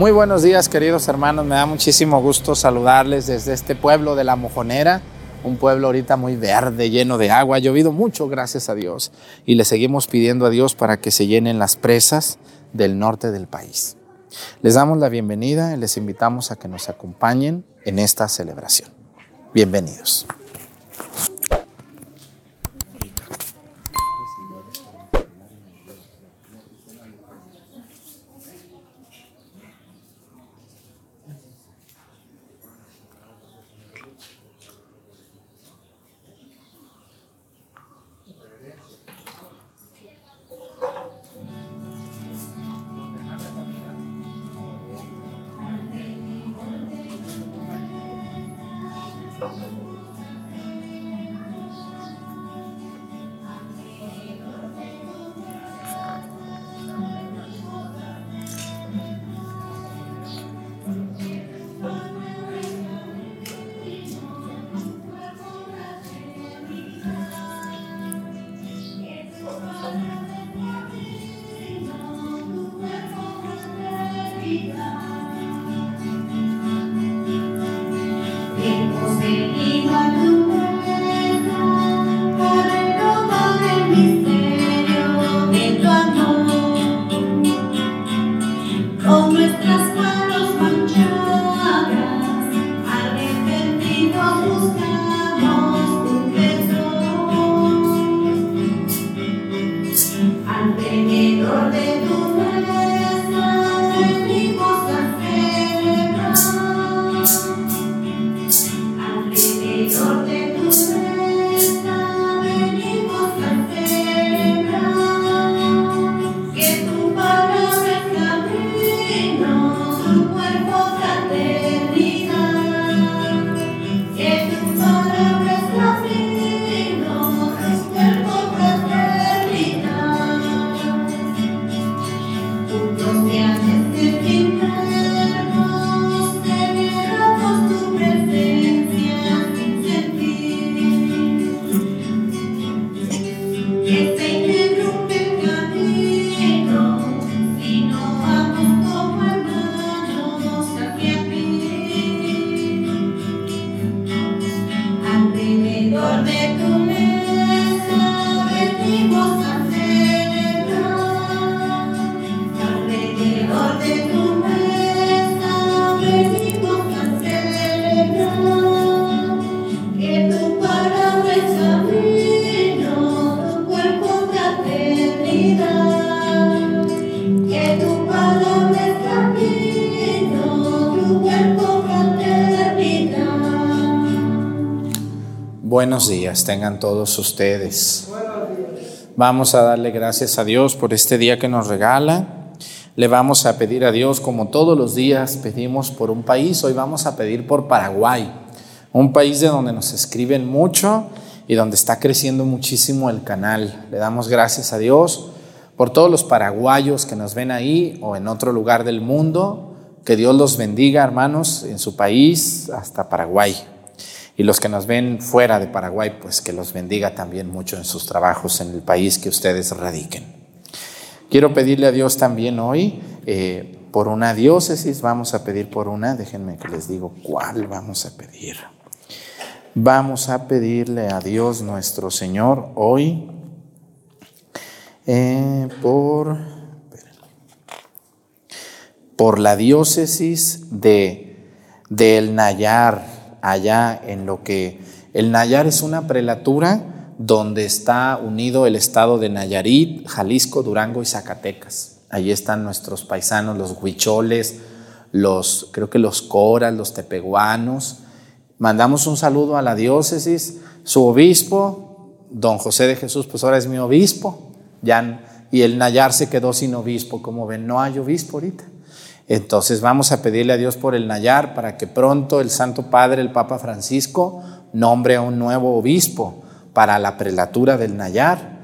Muy buenos días queridos hermanos, me da muchísimo gusto saludarles desde este pueblo de La Mojonera, un pueblo ahorita muy verde, lleno de agua, ha llovido mucho, gracias a Dios, y le seguimos pidiendo a Dios para que se llenen las presas del norte del país. Les damos la bienvenida y les invitamos a que nos acompañen en esta celebración. Bienvenidos. Tengan todos ustedes. Vamos a darle gracias a Dios por este día que nos regala. Le vamos a pedir a Dios, como todos los días pedimos por un país, hoy vamos a pedir por Paraguay, un país de donde nos escriben mucho y donde está creciendo muchísimo el canal. Le damos gracias a Dios por todos los paraguayos que nos ven ahí o en otro lugar del mundo. Que Dios los bendiga, hermanos, en su país hasta Paraguay. Y los que nos ven fuera de Paraguay, pues que los bendiga también mucho en sus trabajos en el país que ustedes radiquen. Quiero pedirle a Dios también hoy eh, por una diócesis, vamos a pedir por una, déjenme que les digo cuál vamos a pedir. Vamos a pedirle a Dios nuestro Señor hoy eh, por, por la diócesis de, del Nayar, allá en lo que el Nayar es una prelatura donde está unido el estado de Nayarit, Jalisco, Durango y Zacatecas. Allí están nuestros paisanos, los huicholes, los, creo que los coras, los tepehuanos. Mandamos un saludo a la diócesis, su obispo, don José de Jesús, pues ahora es mi obispo, ya, y el Nayar se quedó sin obispo, como ven, no hay obispo ahorita. Entonces vamos a pedirle a Dios por el Nayar para que pronto el Santo Padre, el Papa Francisco, nombre a un nuevo obispo para la prelatura del Nayar.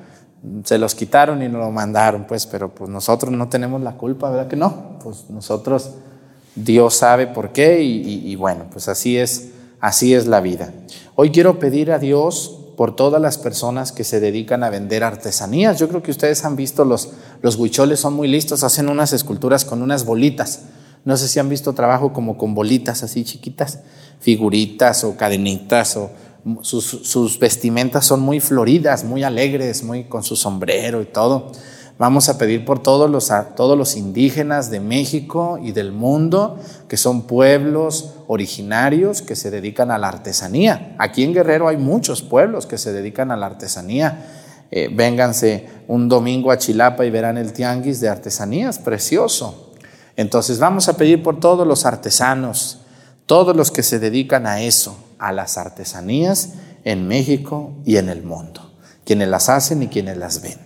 Se los quitaron y nos lo mandaron, pues, pero pues nosotros no tenemos la culpa, ¿verdad que no? Pues nosotros, Dios sabe por qué y, y, y bueno, pues así es, así es la vida. Hoy quiero pedir a Dios por todas las personas que se dedican a vender artesanías. Yo creo que ustedes han visto los, los huicholes, son muy listos, hacen unas esculturas con unas bolitas No sé si han visto trabajo como con bolitas así chiquitas, figuritas o cadenitas o sus, sus vestimentas son muy floridas, muy alegres, muy con su sombrero y todo. Vamos a pedir por todos los, todos los indígenas de México y del mundo, que son pueblos originarios que se dedican a la artesanía. Aquí en Guerrero hay muchos pueblos que se dedican a la artesanía. Eh, vénganse un domingo a Chilapa y verán el tianguis de artesanías, precioso. Entonces vamos a pedir por todos los artesanos, todos los que se dedican a eso, a las artesanías en México y en el mundo, quienes las hacen y quienes las venden.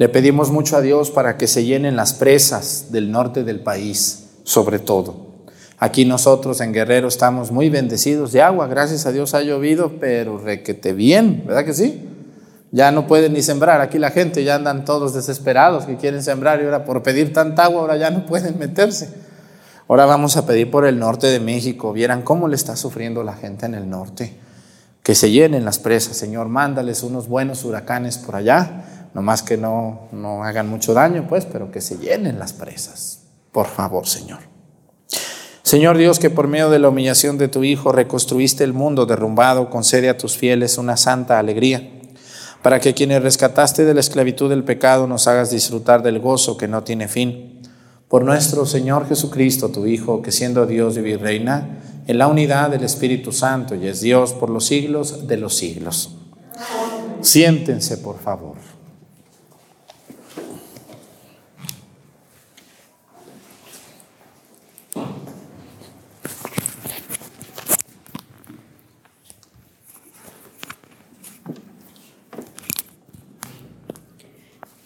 Le pedimos mucho a Dios para que se llenen las presas del norte del país, sobre todo. Aquí nosotros en Guerrero estamos muy bendecidos de agua, gracias a Dios ha llovido, pero requete bien, ¿verdad que sí? Ya no pueden ni sembrar, aquí la gente ya andan todos desesperados que quieren sembrar y ahora por pedir tanta agua ahora ya no pueden meterse. Ahora vamos a pedir por el norte de México, vieran cómo le está sufriendo la gente en el norte que se llenen las presas, Señor, mándales unos buenos huracanes por allá, nomás que no, no hagan mucho daño, pues, pero que se llenen las presas, por favor, Señor. Señor Dios, que por medio de la humillación de tu Hijo reconstruiste el mundo derrumbado, concede a tus fieles una santa alegría, para que quienes rescataste de la esclavitud del pecado nos hagas disfrutar del gozo que no tiene fin. Por nuestro Señor Jesucristo, tu Hijo, que siendo Dios vive y reina, en la unidad del Espíritu Santo y es Dios por los siglos de los siglos. Siéntense, por favor.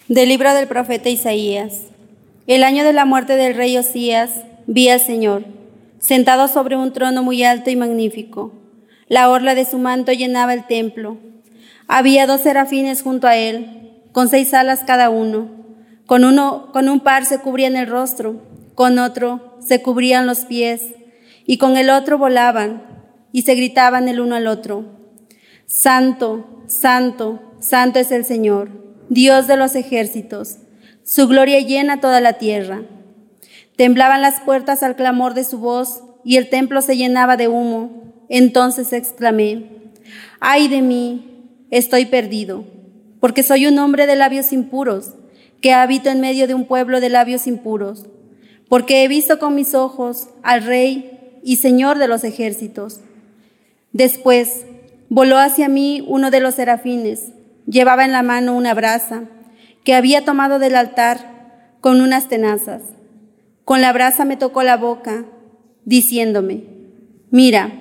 Del libro del profeta Isaías. El año de la muerte del rey Osías, vi al Señor, sentado sobre un trono muy alto y magnífico. La orla de su manto llenaba el templo. Había dos serafines junto a él, con seis alas cada uno. Con uno, con un par se cubrían el rostro, con otro se cubrían los pies, y con el otro volaban, y se gritaban el uno al otro. Santo, santo, santo es el Señor, Dios de los ejércitos. Su gloria llena toda la tierra. Temblaban las puertas al clamor de su voz y el templo se llenaba de humo. Entonces exclamé, ay de mí, estoy perdido, porque soy un hombre de labios impuros, que habito en medio de un pueblo de labios impuros, porque he visto con mis ojos al Rey, y Señor de los ejércitos. Después voló hacia mí uno de los serafines, llevaba en la mano una brasa que había tomado del altar con unas tenazas. Con la brasa me tocó la boca, diciéndome, mira,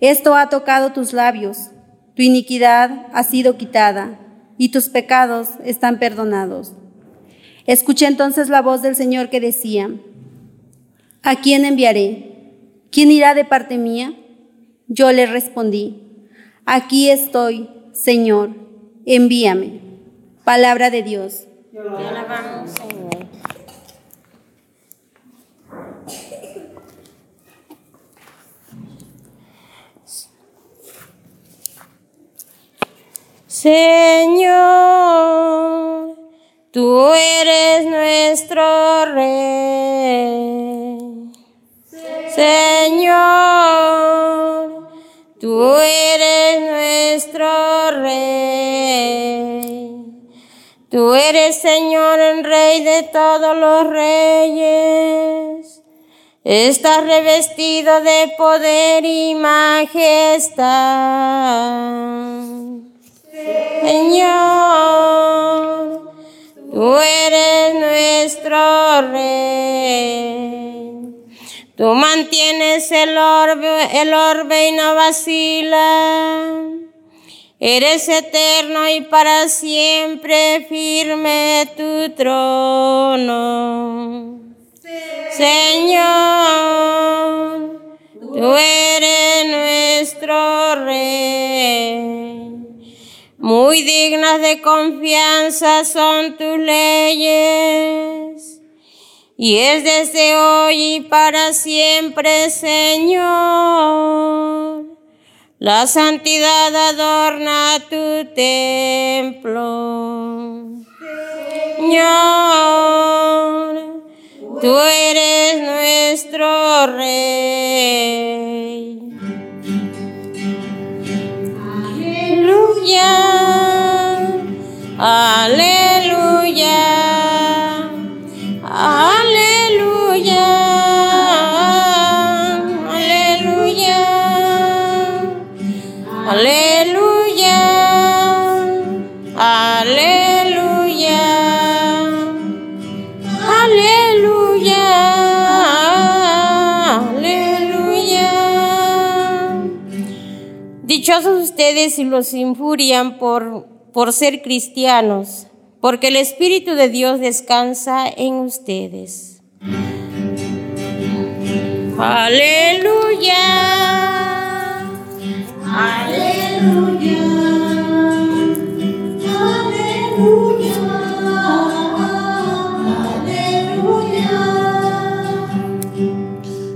esto ha tocado tus labios, tu iniquidad ha sido quitada y tus pecados están perdonados. Escuché entonces la voz del Señor que decía, ¿a quién enviaré? ¿Quién irá de parte mía? Yo le respondí, aquí estoy, Señor, envíame. Palabra de Dios. Señor, tú eres nuestro rey. Señor, tú eres nuestro rey. Tú eres Señor, el Rey de todos los reyes. Estás revestido de poder y majestad. Señor, tú eres nuestro Rey. Tú mantienes el orbe, el orbe y no vacila. Eres eterno y para siempre firme tu trono. Señor, tú eres nuestro Rey. Muy dignas de confianza son tus leyes. Y es desde hoy y para siempre, Señor. La santidad adorna tu templo. Señor, tú eres nuestro Rey. Aleluya. Aleluya. Dichosos ustedes si los injurian por, por ser cristianos, porque el Espíritu de Dios descansa en ustedes. Aleluya. Aleluya.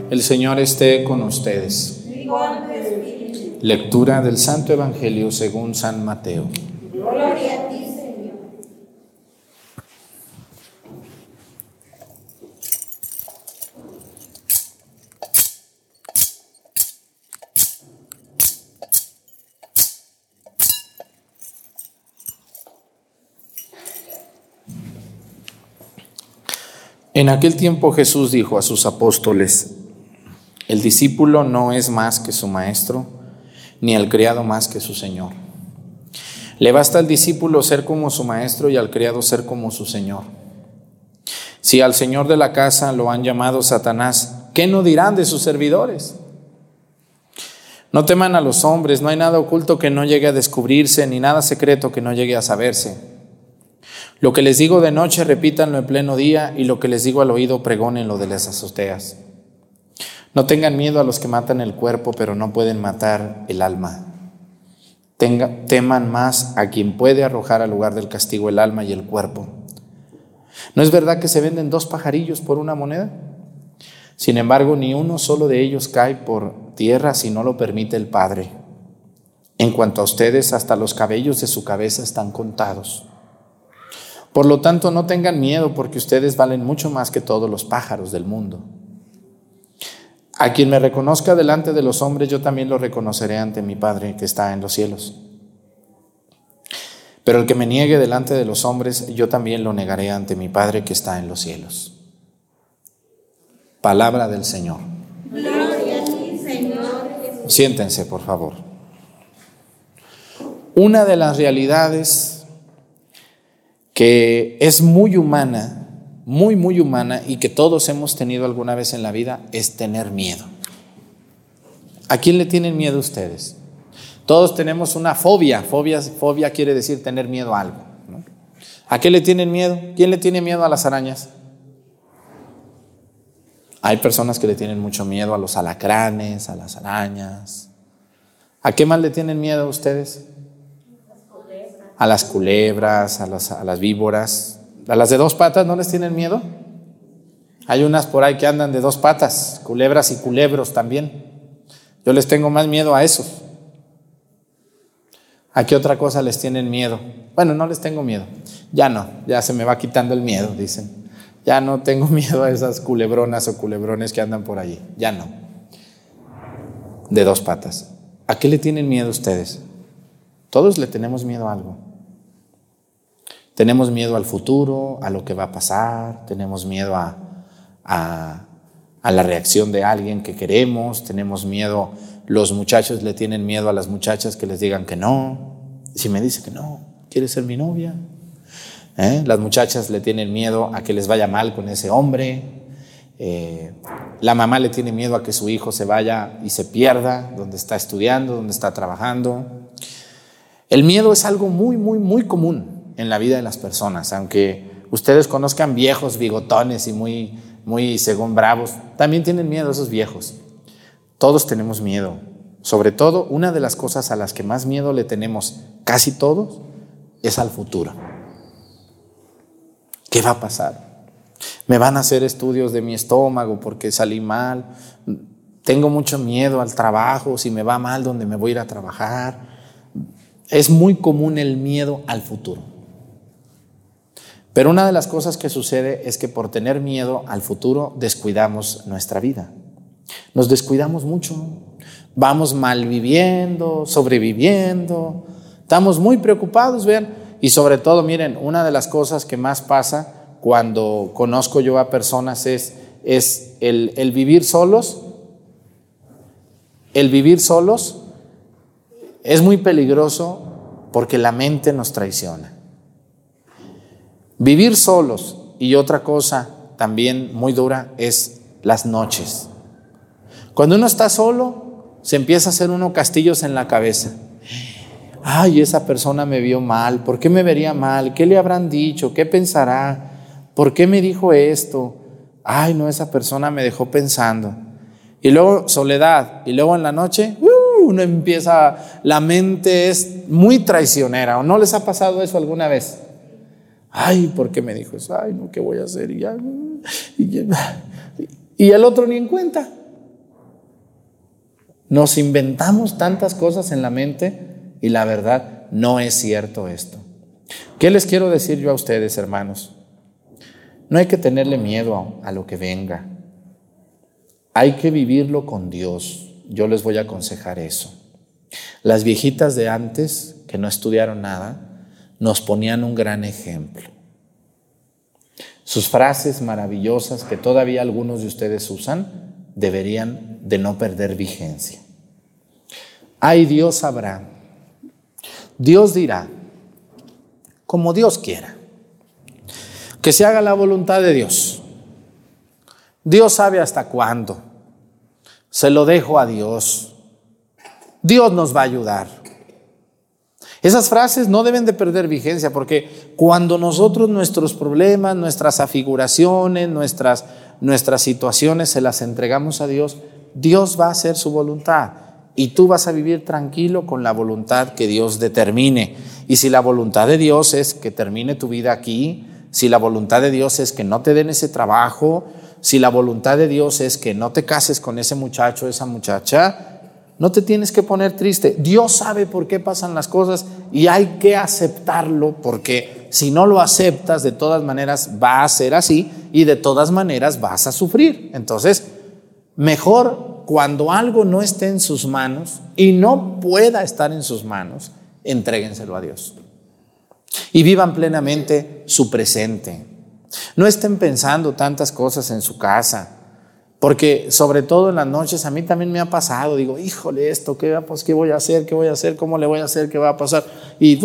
El Señor esté con ustedes. Lectura del Santo Evangelio según San Mateo. En aquel tiempo Jesús dijo a sus apóstoles, el discípulo no es más que su maestro, ni el criado más que su señor. Le basta al discípulo ser como su maestro y al criado ser como su señor. Si al señor de la casa lo han llamado Satanás, ¿qué no dirán de sus servidores? No teman a los hombres, no hay nada oculto que no llegue a descubrirse, ni nada secreto que no llegue a saberse. Lo que les digo de noche, repítanlo en pleno día, y lo que les digo al oído, pregónenlo de las azoteas. No tengan miedo a los que matan el cuerpo, pero no pueden matar el alma. Teman más a quien puede arrojar al lugar del castigo el alma y el cuerpo. ¿No es verdad que se venden dos pajarillos por una moneda? Sin embargo, ni uno solo de ellos cae por tierra si no lo permite el Padre. En cuanto a ustedes, hasta los cabellos de su cabeza están contados. Por lo tanto, no tengan miedo porque ustedes valen mucho más que todos los pájaros del mundo. A quien me reconozca delante de los hombres, yo también lo reconoceré ante mi Padre que está en los cielos. Pero el que me niegue delante de los hombres, yo también lo negaré ante mi Padre que está en los cielos. Palabra del Señor. Gloria Siéntense, por favor. Una de las realidades que es muy humana, muy, muy humana y que todos hemos tenido alguna vez en la vida es tener miedo. ¿A quién le tienen miedo ustedes? Todos tenemos una fobia. Fobia, fobia quiere decir tener miedo a algo. ¿no? ¿A qué le tienen miedo? ¿Quién le tiene miedo a las arañas? Hay personas que le tienen mucho miedo a los alacranes, a las arañas. ¿A qué más le tienen miedo ustedes? A las culebras, a las, a las víboras. ¿A las de dos patas no les tienen miedo? Hay unas por ahí que andan de dos patas, culebras y culebros también. Yo les tengo más miedo a esos. ¿A qué otra cosa les tienen miedo? Bueno, no les tengo miedo. Ya no, ya se me va quitando el miedo, dicen. Ya no tengo miedo a esas culebronas o culebrones que andan por allí. Ya no. De dos patas. ¿A qué le tienen miedo ustedes? Todos le tenemos miedo a algo. Tenemos miedo al futuro, a lo que va a pasar, tenemos miedo a, la reacción de alguien que queremos, tenemos miedo, los muchachos le tienen miedo a las muchachas que les digan que no. Si me dice que no, ¿quiere ser mi novia? ¿Eh? Las muchachas le tienen miedo a que les vaya mal con ese hombre. Eh, la mamá le tiene miedo a que su hijo se vaya y se pierda donde está estudiando, donde está trabajando. El miedo es algo muy, muy, muy común en la vida de las personas, aunque ustedes conozcan viejos bigotones y muy, muy según bravos, también tienen miedo esos viejos. Todos tenemos miedo. Sobre todo, una de las cosas a las que más miedo le tenemos casi todos es al futuro. ¿Qué va a pasar? Me van a hacer estudios de mi estómago porque salí mal. Tengo mucho miedo al trabajo, si me va mal, ¿dónde me voy a ir a trabajar? Es muy común el miedo al futuro. Pero una de las cosas que sucede es que por tener miedo al futuro descuidamos nuestra vida. Nos descuidamos mucho. Vamos mal viviendo, sobreviviendo. Estamos muy preocupados, vean. Y sobre todo, miren, una de las cosas que más pasa cuando conozco yo a personas es, es el, el vivir solos. El vivir solos es muy peligroso porque la mente nos traiciona. Vivir solos y otra cosa también muy dura es las noches. Cuando uno está solo, se empieza a hacer uno castillos en la cabeza. Ay, esa persona me vio mal, ¿por qué me vería mal? ¿Qué le habrán dicho? ¿Qué pensará? ¿Por qué me dijo esto? Ay, no, esa persona me dejó pensando. Y luego soledad, y luego en la noche, uh, uno empieza, la mente es muy traicionera, ¿o no les ha pasado eso alguna vez? Ay, ¿por qué me dijo eso? Ay, no, ¿qué voy a hacer? Y, y, el otro ni en cuenta. Nos inventamos tantas cosas en la mente y la verdad no es cierto esto. ¿Qué les quiero decir yo a ustedes, hermanos? No hay que tenerle miedo a lo que venga. Hay que vivirlo con Dios. Yo les voy a aconsejar eso. Las viejitas de antes, que no estudiaron nada, nos ponían un gran ejemplo. Sus frases maravillosas que todavía algunos de ustedes usan deberían de no perder vigencia. Ay, Dios sabrá. Dios dirá, como Dios quiera, que se haga la voluntad de Dios. Dios sabe hasta cuándo. Se lo dejo a Dios. Dios nos va a ayudar. Esas frases no deben de perder vigencia porque cuando nosotros nuestros problemas, nuestras afiguraciones, nuestras, nuestras situaciones se las entregamos a Dios, Dios va a hacer su voluntad y tú vas a vivir tranquilo con la voluntad que Dios determine. Y si la voluntad de Dios es que termine tu vida aquí, si la voluntad de Dios es que no te den ese trabajo, si la voluntad de Dios es que no te cases con ese muchacho, esa muchacha, no te tienes que poner triste. Dios sabe por qué pasan las cosas y hay que aceptarlo porque si no lo aceptas, de todas maneras va a ser así y de todas maneras vas a sufrir. Entonces, mejor cuando algo no esté en sus manos y no pueda estar en sus manos, entréguenselo a Dios. Y vivan plenamente su presente. No estén pensando tantas cosas en su casa. Porque sobre todo en las noches a mí también me ha pasado, digo, híjole, esto, ¿qué, pues, ¿qué voy a hacer? ¿Qué voy a hacer? ¿Cómo le voy a hacer? ¿Qué va a pasar? Y,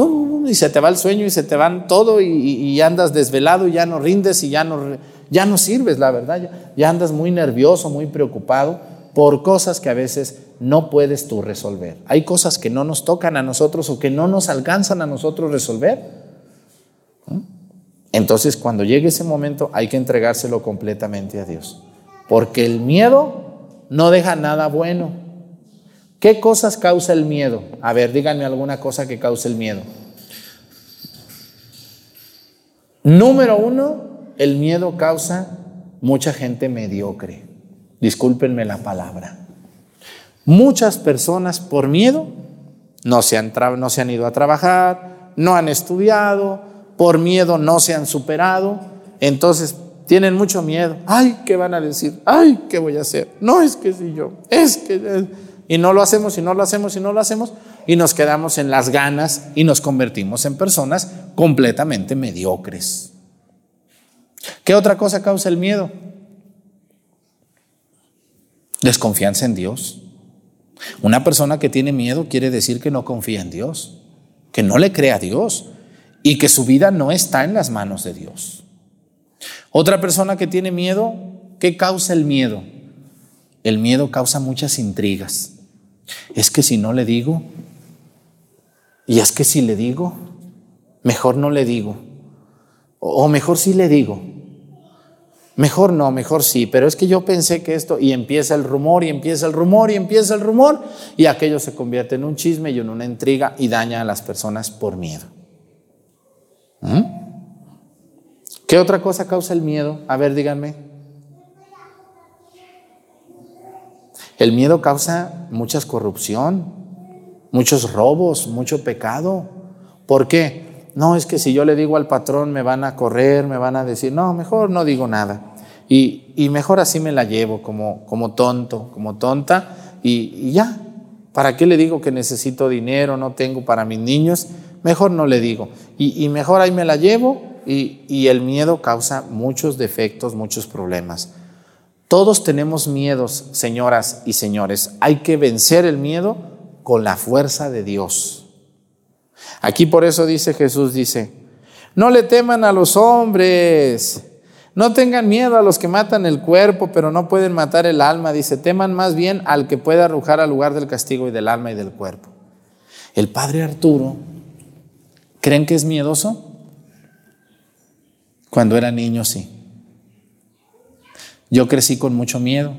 y se te va el sueño y se te van todo y, andas desvelado y ya no rindes y ya no, ya no sirves, la verdad. Ya andas muy nervioso, muy preocupado por cosas que a veces no puedes tú resolver. Hay cosas que no nos tocan a nosotros o que no nos alcanzan a nosotros resolver. Entonces, cuando llegue ese momento, hay que entregárselo completamente a Dios. Porque el miedo no deja nada bueno. ¿Qué cosas causa el miedo? A ver, díganme alguna cosa que cause el miedo. Número uno, el miedo causa mucha gente mediocre. Discúlpenme la palabra. Muchas personas por miedo no se han, no se han ido a trabajar, no han estudiado, por miedo no se han superado, entonces tienen mucho miedo. Ay, ¿qué van a decir? Ay, ¿qué voy a hacer? No es que si yo, es que... Y no lo hacemos y no lo hacemos y no lo hacemos y nos quedamos en las ganas y nos convertimos en personas completamente mediocres. ¿Qué otra cosa causa el miedo? Desconfianza en Dios. Una persona que tiene miedo quiere decir que no confía en Dios, que no le cree a Dios y que su vida no está en las manos de Dios. Otra persona que tiene miedo, ¿qué causa el miedo? El miedo causa muchas intrigas. Es que si no le digo, y es que si le digo, mejor no le digo, o mejor sí le digo. Mejor no, mejor sí, pero es que yo pensé que esto, y empieza el rumor, y empieza el rumor, y empieza el rumor, y aquello se convierte en un chisme y en una intriga y daña a las personas por miedo. ¿Mm? ¿Qué otra cosa causa el miedo? A ver, díganme. El miedo causa mucha corrupción, muchos robos, mucho pecado. ¿Por qué? No, es que si yo le digo al patrón me van a correr, me van a decir, no, mejor no digo nada. Y, y mejor así me la llevo como, como tonto, como tonta, y, y ya. ¿Para qué le digo que necesito dinero, no tengo para mis niños? Mejor no le digo. Y, y mejor ahí me la llevo y, el miedo causa muchos defectos, muchos problemas. Todos tenemos miedos, señoras y señores. Hay que vencer el miedo con la fuerza de Dios. Aquí por eso dice Jesús, dice, no le teman a los hombres, no tengan miedo a los que matan el cuerpo, pero no pueden matar el alma. Dice, teman más bien al que pueda arrojar al lugar del castigo y del alma y del cuerpo. El padre Arturo, ¿creen que es miedoso? Cuando era niño, sí. Yo crecí con mucho miedo,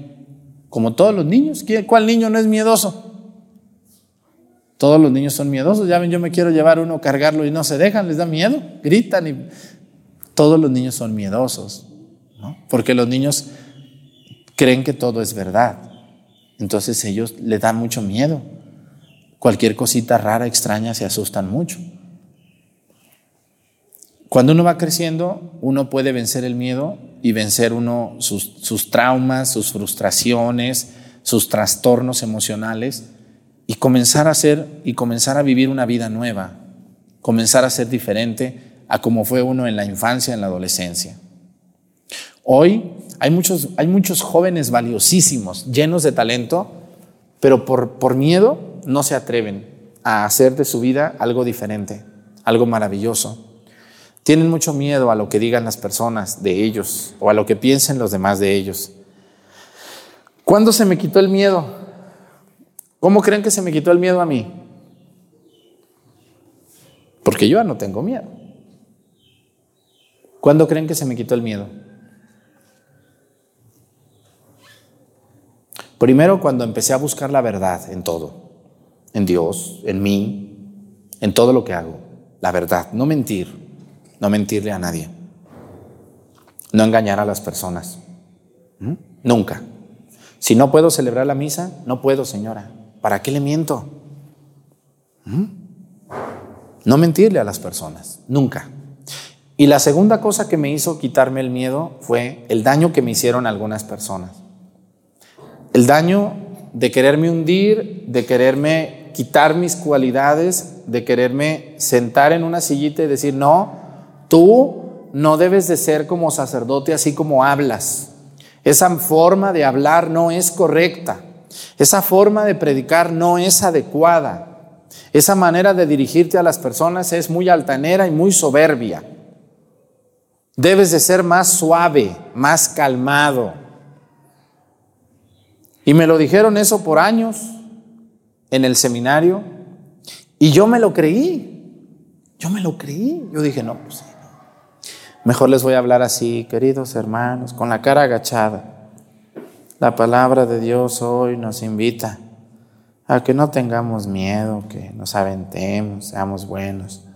como todos los niños. ¿Quién- ¿Cuál niño no es miedoso? Todos los niños son miedosos. Ya ven, yo me quiero llevar uno, cargarlo y no se dejan, les da miedo, gritan y todos los niños son miedosos, ¿no? Porque los niños creen que todo es verdad. Entonces ellos les dan mucho miedo. Cualquier cosita rara, extraña, se asustan mucho. Cuando uno va creciendo, uno puede vencer el miedo y vencer uno sus, sus traumas, sus frustraciones, sus trastornos emocionales y comenzar a ser y comenzar a vivir una vida nueva, comenzar a ser diferente a como fue uno en la infancia, en la adolescencia. Hoy hay muchos, hay muchos jóvenes valiosísimos, llenos de talento, pero por, por miedo no se atreven a hacer de su vida algo diferente, algo maravilloso. Tienen mucho miedo a lo que digan las personas de ellos o a lo que piensen los demás de ellos. ¿Cuándo se me quitó el miedo? ¿Cómo creen que se me quitó el miedo a mí? Porque yo ya no tengo miedo. ¿Cuándo creen que se me quitó el miedo? Primero cuando empecé a buscar la verdad en todo, en Dios, en mí, en todo lo que hago, la verdad, no mentir, no mentirle a nadie, no engañar a las personas, ¿Mm? nunca. Si no puedo celebrar la misa, no puedo, señora. ¿Para qué le miento? ¿Mm? No mentirle a las personas, nunca. Y la segunda cosa que me hizo quitarme el miedo fue el daño que me hicieron algunas personas. El daño de quererme hundir, de quererme quitar mis cualidades, de quererme sentar en una sillita y decir, no, tú no debes de ser como sacerdote así como hablas. Esa forma de hablar no es correcta. Esa forma de predicar no es adecuada. Esa manera de dirigirte a las personas es muy altanera y muy soberbia. Debes de ser más suave, más calmado. Y me lo dijeron eso por años en el seminario y yo me lo creí. Yo me lo creí. Yo dije, no, pues. Mejor les voy a hablar así, queridos hermanos, con la cara agachada. La palabra de Dios hoy nos invita a que no tengamos miedo, que nos aventemos, seamos buenos,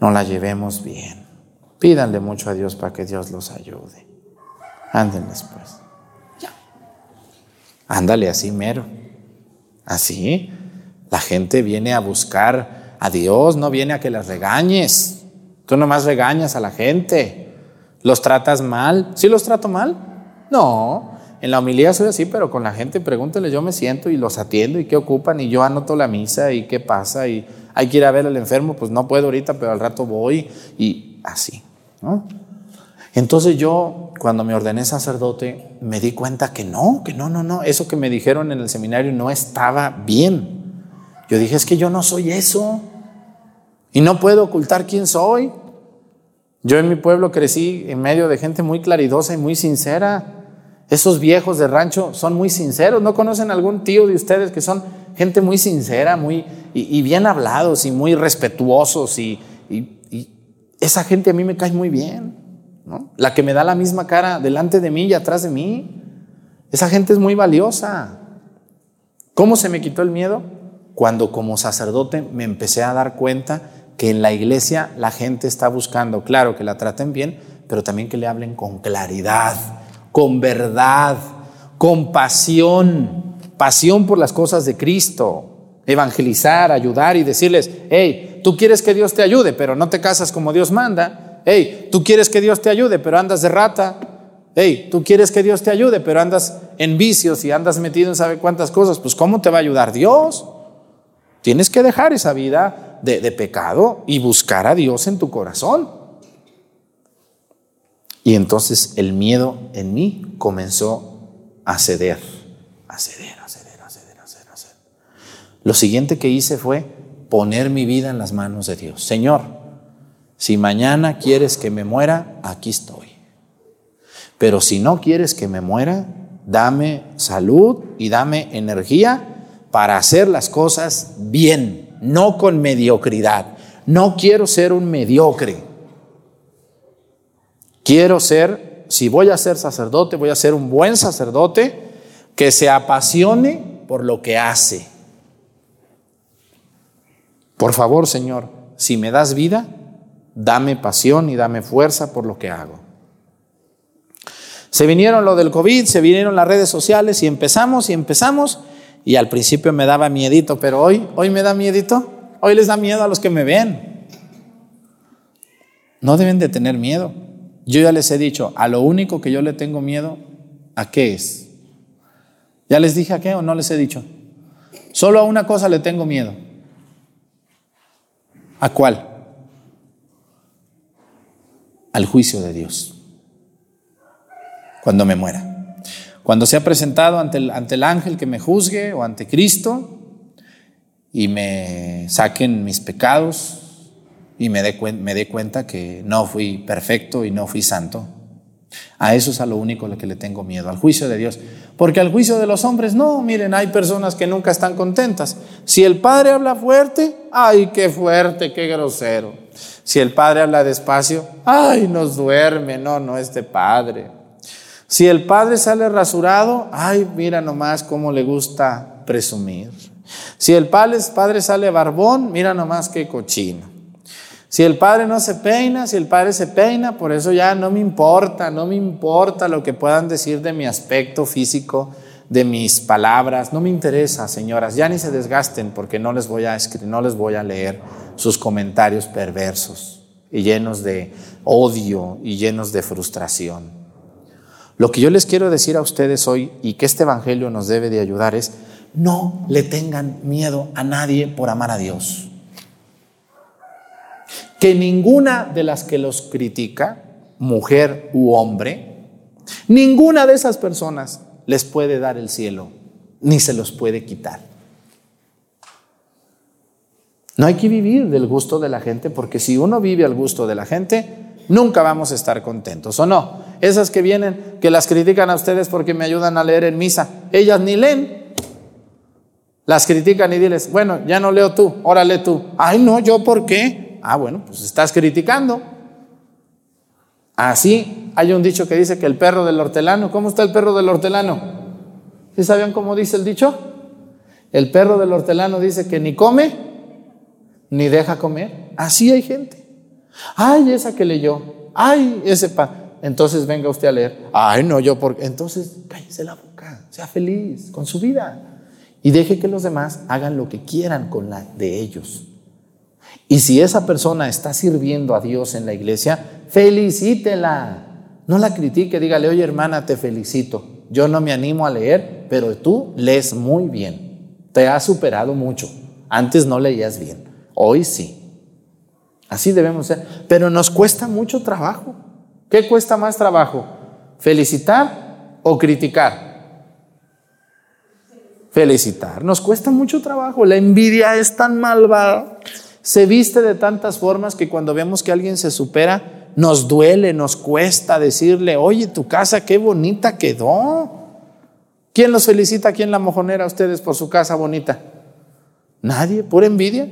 no la llevemos bien. Pídanle mucho a Dios para que Dios los ayude. Ándenles pues. Ya. Ándale así mero. Así. La gente viene a buscar a Dios, no viene a que las regañes. Tú nomás regañas a la gente. ¿Los tratas mal? ¿Sí los trato mal? No. En la homilía soy así, pero con la gente pregúntele, yo me siento y los atiendo y qué ocupan y yo anoto la misa y qué pasa y hay que ir a ver al enfermo, pues no puedo ahorita, pero al rato voy y así. Entonces yo, cuando me ordené sacerdote, me di cuenta que no, que no, no, no, eso que me dijeron en el seminario no estaba bien. Yo dije, es que yo no soy eso y no puedo ocultar quién soy. Yo en mi pueblo crecí en medio de gente muy claridosa y muy sincera. Esos viejos de rancho son muy sinceros. ¿No conocen algún tío de ustedes que son gente muy sincera, muy y, y bien hablados y muy respetuosos y, y, y, esa gente a mí me cae muy bien, ¿no? La que me da la misma cara delante de mí y atrás de mí. Esa gente es muy valiosa. ¿Cómo se me quitó el miedo? Cuando como sacerdote me empecé a dar cuenta que en la iglesia la gente está buscando, claro, que la traten bien, pero también que le hablen con claridad, con verdad, con pasión, pasión por las cosas de Cristo, evangelizar, ayudar y decirles, hey, tú quieres que Dios te ayude, pero no te casas como Dios manda, hey, tú quieres que Dios te ayude, pero andas de rata, hey, tú quieres que Dios te ayude, pero andas en vicios y andas metido en sabe cuántas cosas, pues ¿cómo te va a ayudar Dios? Tienes que dejar esa vida de, pecado y buscar a Dios en tu corazón. Y entonces el miedo en mí comenzó a ceder, a ceder, a ceder, a ceder, a ceder, a ceder. Lo siguiente que hice fue poner mi vida en las manos de Dios. Señor, si mañana quieres que me muera, aquí estoy. Pero si no quieres que me muera, dame salud y dame energía para hacer las cosas bien no con mediocridad. No quiero ser un mediocre. Quiero ser, si voy a ser sacerdote, voy a ser un buen sacerdote que se apasione por lo que hace. Por favor, Señor, si me das vida, dame pasión y dame fuerza por lo que hago. Se vinieron lo del COVID, se vinieron las redes sociales y empezamos y empezamos y al principio me daba miedito, pero hoy, hoy me da miedito. Hoy les da miedo a los que me ven. No deben de tener miedo. Yo ya les he dicho, a lo único que yo le tengo miedo, ¿a qué es? ¿Ya les dije a qué o no les he dicho? Solo a una cosa le tengo miedo. ¿A cuál? Al juicio de Dios. Cuando me muera. Cuando sea presentado ante el, ante el ángel que me juzgue o ante Cristo y me saquen mis pecados y me dé, me cuenta que no fui perfecto y no fui santo. A eso es a lo único a lo que le tengo miedo, al juicio de Dios. Porque al juicio de los hombres, no, miren, hay personas que nunca están contentas. Si el Padre habla fuerte, ay, qué fuerte, qué grosero. Si el Padre habla despacio, ay, nos duerme, no, no, este Padre. Si el padre sale rasurado, ay, mira nomás cómo le gusta presumir. Si el padre sale barbón, mira nomás qué cochino. Si el padre no se peina, si el padre se peina, por eso ya no me importa, no me importa lo que puedan decir de mi aspecto físico, de mis palabras, no me interesa, señoras, ya ni se desgasten porque no les voy a escribir, no les voy a leer sus comentarios perversos y llenos de odio y llenos de frustración. Lo que yo les quiero decir a ustedes hoy y que este Evangelio nos debe de ayudar es, no le tengan miedo a nadie por amar a Dios. Que ninguna de las que los critica, mujer u hombre, Ninguna de esas personas les puede dar el cielo, ni se los puede quitar. No hay que vivir del gusto de la gente, porque si uno vive al gusto de la gente, nunca vamos a estar contentos, ¿o no? Esas que vienen, que las critican a ustedes porque me ayudan a leer en misa, ellas ni leen. Las critican y diles, bueno, ya no leo tú, ahora lee tú. Ay, no, ¿yo por qué? Ah, bueno, pues estás criticando. Así hay un dicho que dice que el perro del hortelano, ¿cómo está el perro del hortelano? ¿Sí sabían cómo dice el dicho? El perro del hortelano dice que ni come ni deja comer. Así hay gente. Ay, esa que leyó. Ay, ese pa. Entonces venga usted a leer. Ay, no, yo porque. Entonces cállese la boca, sea feliz con su vida y deje que los demás hagan lo que quieran con la de ellos. Y si esa persona está sirviendo a Dios en la iglesia, felicítela. No la critique, dígale, oye hermana, te felicito. Yo no me animo a leer, pero tú lees muy bien. Te has superado mucho. Antes no leías bien, hoy sí. Así debemos ser. Pero nos cuesta mucho trabajo. ¿Qué cuesta más trabajo? ¿Felicitar o criticar? Felicitar. Nos cuesta mucho trabajo. La envidia es tan malvada. Se viste de tantas formas que cuando vemos que alguien se supera, nos duele, nos cuesta decirle, oye, tu casa qué bonita quedó. ¿Quién los felicita aquí en la mojonera a ustedes por su casa bonita? Nadie, pura envidia.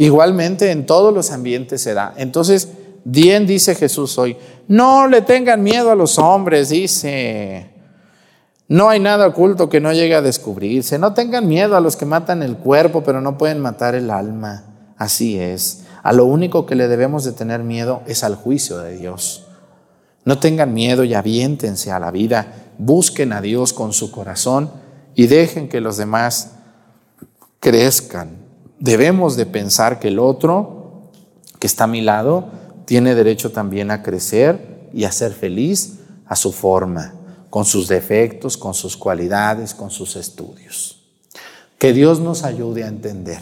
Igualmente en todos los ambientes se da. Entonces, bien dice Jesús hoy, no le tengan miedo a los hombres, dice. No hay nada oculto que no llegue a descubrirse. No tengan miedo a los que matan el cuerpo, pero no pueden matar el alma. Así es. A lo único que le debemos de tener miedo es al juicio de Dios. No tengan miedo y aviéntense a la vida. Busquen a Dios con su corazón y dejen que los demás crezcan. Debemos de pensar que el otro que está a mi lado tiene derecho también a crecer y a ser feliz a su forma con sus defectos, con sus cualidades, con sus estudios. Que Dios nos ayude a entender.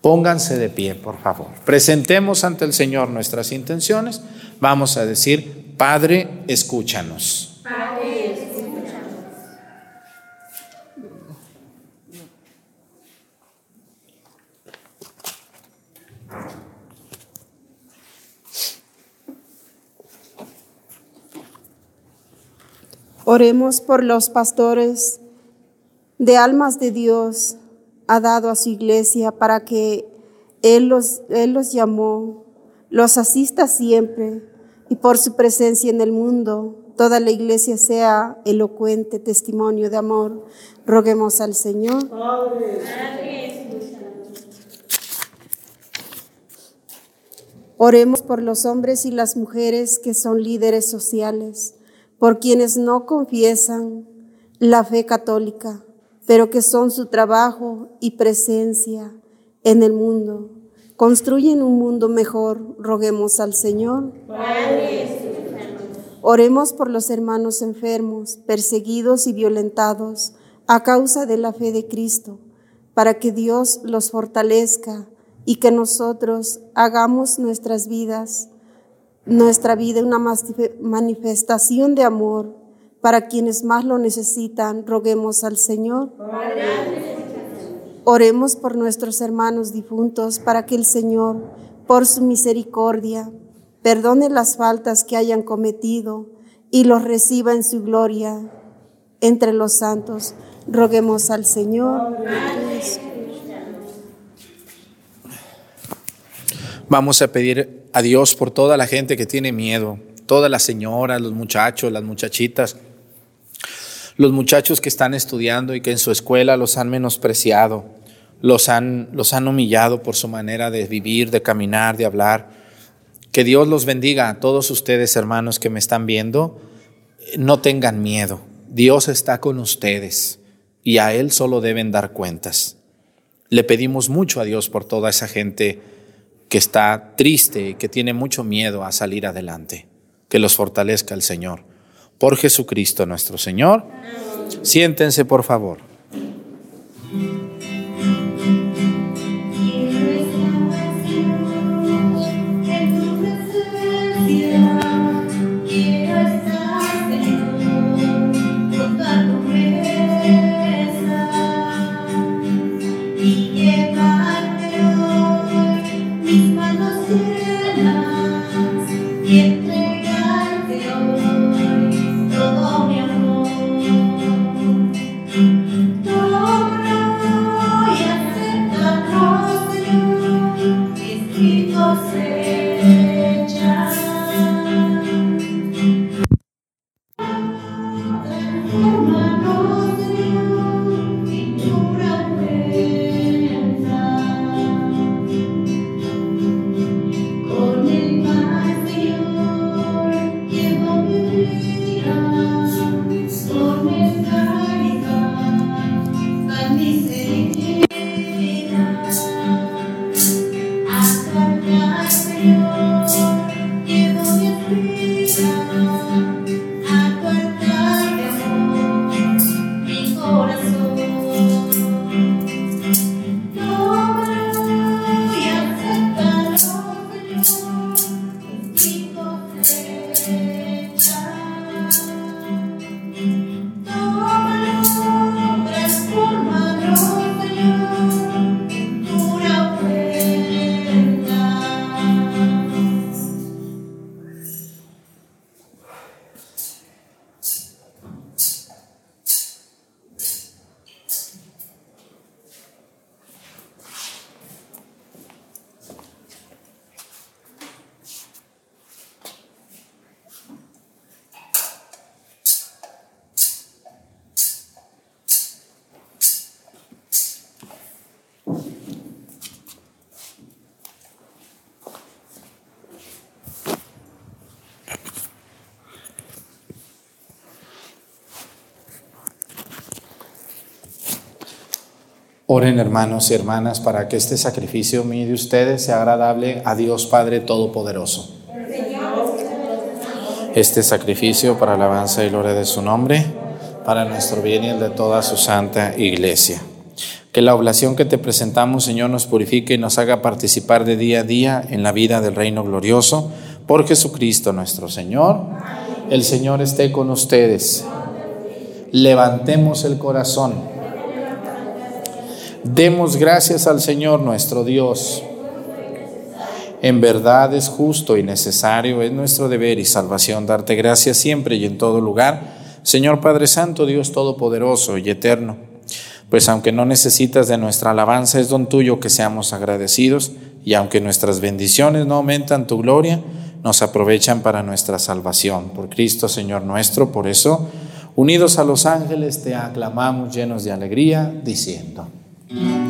Pónganse de pie, por favor. Presentemos ante el Señor nuestras intenciones. Vamos a decir, Padre, escúchanos. Padre, Oremos por los pastores de almas de Dios ha dado a su iglesia para que Él los, Él los llamó, los asista siempre y por su presencia en el mundo, toda la iglesia sea elocuente testimonio de amor. Roguemos al Señor. Oremos por los hombres y las mujeres que son líderes sociales, por quienes no confiesan la fe católica, pero que son su trabajo y presencia en el mundo. Construyen un mundo mejor, roguemos al Señor. Oremos por los hermanos enfermos, perseguidos y violentados a causa de la fe de Cristo, para que Dios los fortalezca y que nosotros hagamos nuestras vidas, nuestra vida una manifestación de amor para quienes más lo necesitan. Roguemos al Señor. Oremos por nuestros hermanos difuntos para que el Señor, por su misericordia, perdone las faltas que hayan cometido y los reciba en su gloria entre los santos. Roguemos al Señor. Vamos a pedir a Dios por toda la gente que tiene miedo, todas las señoras, los muchachos, las muchachitas, los muchachos que están estudiando y que en su escuela los han menospreciado, los han, los han humillado por su manera de vivir, de caminar, de hablar. Que Dios los bendiga a todos ustedes, hermanos que me están viendo. No tengan miedo. Dios está con ustedes y a Él solo deben dar cuentas. Le pedimos mucho a Dios por toda esa gente que está triste que tiene mucho miedo a salir adelante. Que los fortalezca el Señor. Por Jesucristo nuestro Señor. Siéntense, por favor. Oren hermanos y hermanas para que este sacrificio mío de ustedes sea agradable a Dios Padre Todopoderoso. Este sacrificio para alabanza y gloria de su nombre, para nuestro bien y el de toda su santa iglesia. Que la oblación que te presentamos, Señor, nos purifique y nos haga participar de día a día en la vida del reino glorioso por Jesucristo nuestro Señor. El Señor esté con ustedes. Levantemos el corazón. Demos gracias al Señor nuestro Dios. En verdad es justo y necesario, es nuestro deber y salvación darte gracias siempre y en todo lugar, Señor Padre Santo, Dios Todopoderoso y Eterno. Pues aunque no necesitas de nuestra alabanza, es don tuyo que seamos agradecidos, y aunque nuestras bendiciones no aumentan tu gloria, nos aprovechan para nuestra salvación. Por Cristo, Señor nuestro, por eso, unidos a los ángeles, te aclamamos llenos de alegría, diciendo. Santo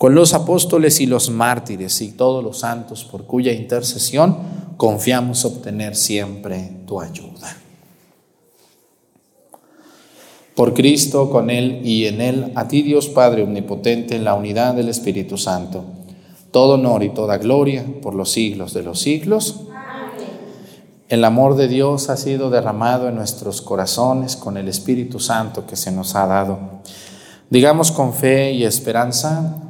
con los apóstoles y los mártires y todos los santos por cuya intercesión confiamos obtener siempre tu ayuda. Por Cristo, con Él y en Él, a ti Dios Padre Omnipotente, en la unidad del Espíritu Santo, todo honor y toda gloria por los siglos de los siglos. El amor de Dios ha sido derramado en nuestros corazones con el Espíritu Santo que se nos ha dado. Digamos con fe y esperanza,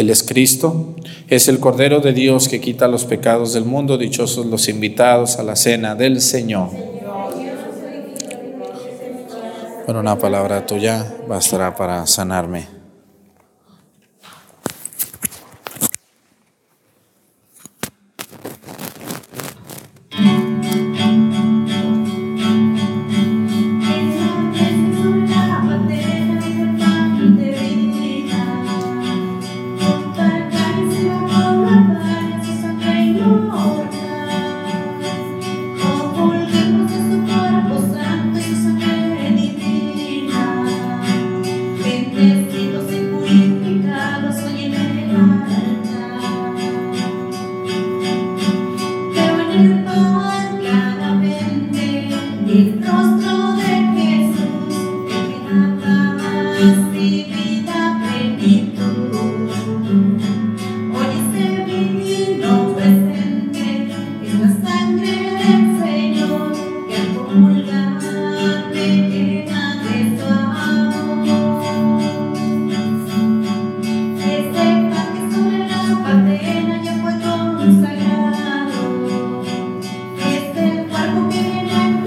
Él es Cristo, es el Cordero de Dios que quita los pecados del mundo. Dichosos los invitados a la cena del Señor. Con una palabra tuya bastará para sanarme.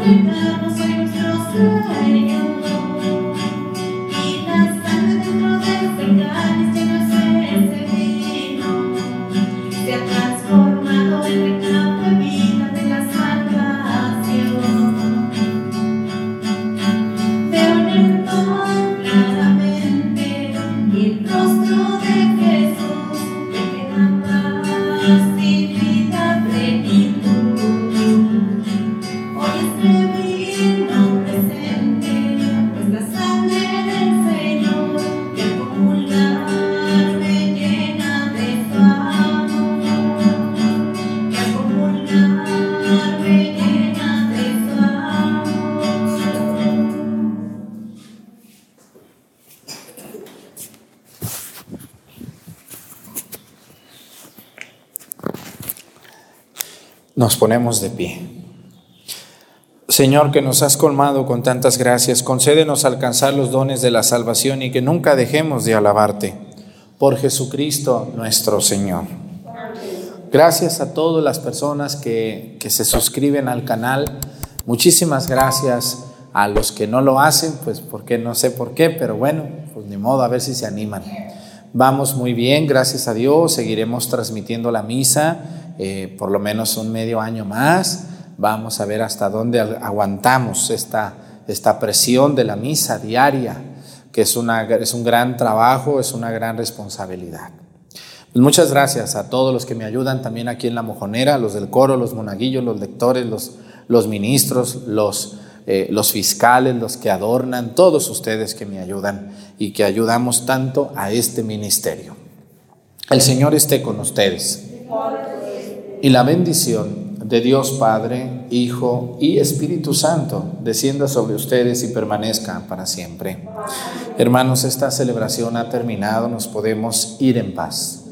Viene a entregarnos hoy ponemos de pie. Señor, que nos has colmado con tantas gracias, concédenos alcanzar los dones de la salvación y que nunca dejemos de alabarte. Por Jesucristo nuestro Señor. Gracias a todas las personas que, que se suscriben al canal. Muchísimas gracias a los que no lo hacen, pues porque no sé por qué, pero bueno, pues ni modo, a ver si se animan. Vamos muy bien, gracias a Dios, seguiremos transmitiendo la misa eh, por lo menos un medio año más. Vamos a ver hasta dónde aguantamos esta, esta presión de la misa diaria, que es, una, es un gran trabajo, es una gran responsabilidad. Muchas gracias a todos los que me ayudan también aquí en La Mojonera, los del coro, los monaguillos, los lectores, los, los ministros, los, eh, los fiscales, los que adornan, todos ustedes que me ayudan y que ayudamos tanto a este ministerio. El Señor esté con ustedes. Y la bendición de Dios Padre, Hijo y Espíritu Santo descienda sobre ustedes y permanezca para siempre. Hermanos, esta celebración ha terminado, nos podemos ir en paz.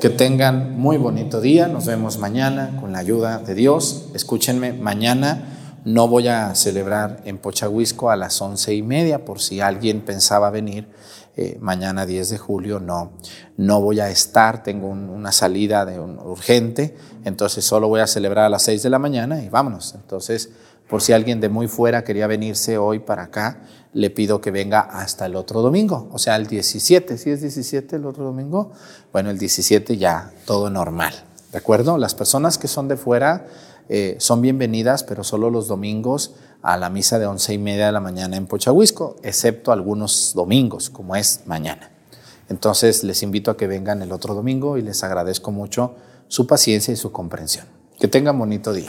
Que tengan muy bonito día, nos vemos mañana con la ayuda de Dios. Escúchenme, mañana no voy a celebrar en Pochahuisco a las once y media, por si alguien pensaba venir. Eh, mañana 10 de julio no, no voy a estar, tengo un- una salida de urgente, entonces solo voy a celebrar a las 6 de la mañana y vámonos. Entonces, por si alguien de muy fuera quería venirse hoy para acá, le pido que venga hasta el otro domingo, o sea, el 17, ¿sí es 17 el otro domingo? Bueno, el 17 ya todo normal, ¿de acuerdo? Las personas que son de fuera eh, son bienvenidas, pero solo los domingos a la misa de once y media de la mañana en Pochahuisco, excepto algunos domingos, como es mañana. Entonces les invito a que vengan el otro domingo y les agradezco mucho su paciencia y su comprensión. Que tengan bonito día.